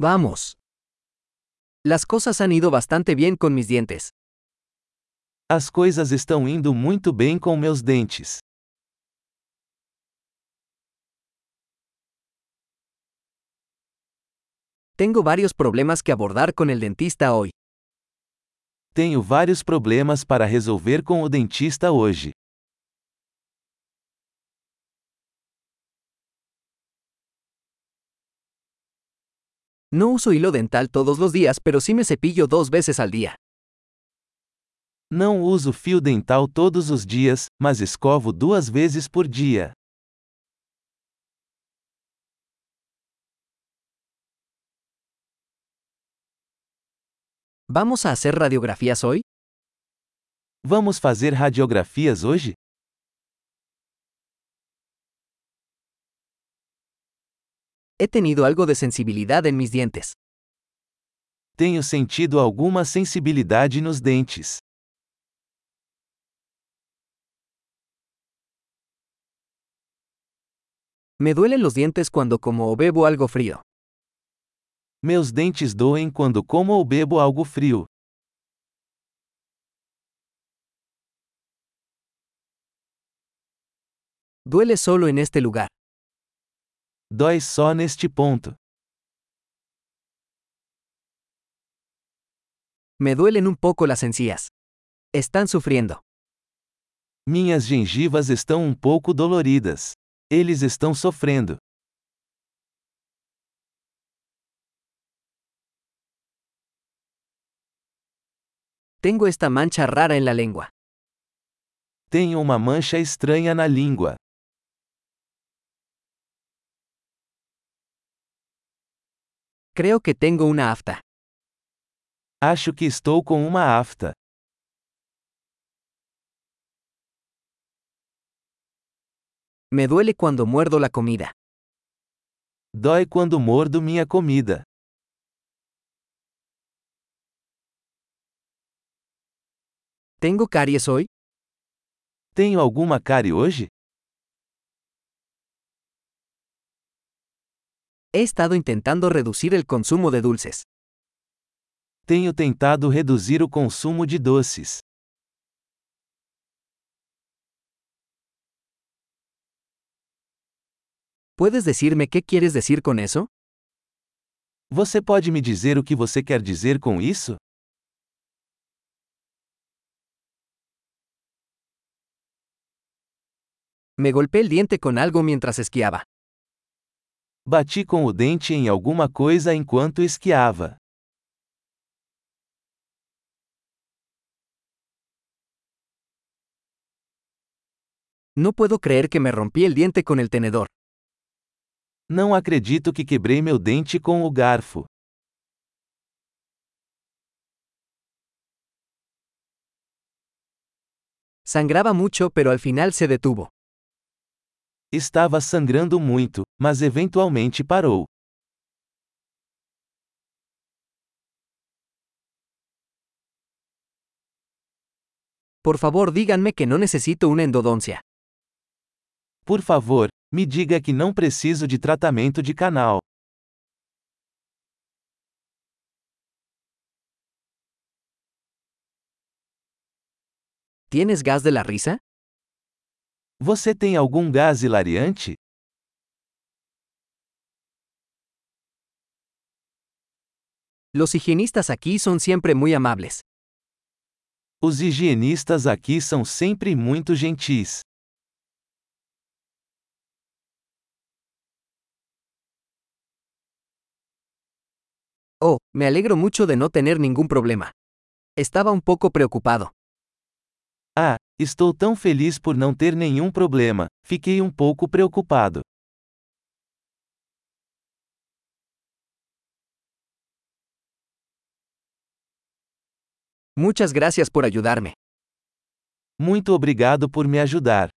Vamos. Las cosas han ido bastante bien con mis dientes. As coisas estão indo muito bem com meus dentes. Tengo varios problemas que abordar con el dentista hoy. Tenho vários problemas para resolver com o dentista hoje. No uso hilo dental todos los días, pero sí me cepillo dos veces al día. Não uso fio dental todos os dias, mas escovo duas vezes por dia. ¿Vamos a hacer radiografías hoy? Vamos fazer radiografias hoje? He tenido algo de sensibilidad en mis dientes. Tenho sentido alguma sensibilidade nos dentes. Me duelen los dientes cuando como o bebo algo frío. Meus dentes doem quando como ou bebo algo frio. Duele solo en este lugar. Dói só neste ponto. Me duelen un poco las encías. Están sufriendo. Minhas gengivas estão um pouco doloridas. Eles estão sofrendo. Tengo esta mancha rara en la lengua. Tenho uma mancha estranha na língua. Creo que tengo una afta. Acho que estou com uma afta. Me duele cuando muerdo la comida. Dói quando mordo minha comida. ¿Tengo caries hoy? Tenho alguma cárie hoje? He estado intentando reducir el consumo de dulces. Tenho tentado reduzir o consumo de doces. ¿Puedes decirme qué quieres decir con eso? Você pode me dizer o que você quer dizer com isso? Me golpeé el diente con algo mientras esquiaba. Bati com o dente em alguma coisa enquanto esquiava. No puedo creer que me rompí el diente con el tenedor. Não acredito que quebrei meu dente com o garfo. Sangraba mucho pero al final se detuvo. Estava sangrando muito, mas eventualmente parou. Por favor díganme que no necesito una endodoncia. Por favor, me diga que não preciso de tratamento de canal. ¿Tienes gas de la risa? Você tem algum gás hilariante? Los higienistas aquí son siempre muy amables. Os higienistas aqui são sempre muito gentis. Oh, me alegro mucho de no tener ningún problema. Estaba un poco preocupado. Ah, estou tão feliz por não ter nenhum problema, fiquei um pouco preocupado. Muchas gracias por ayudarme. Muito obrigado por me ajudar.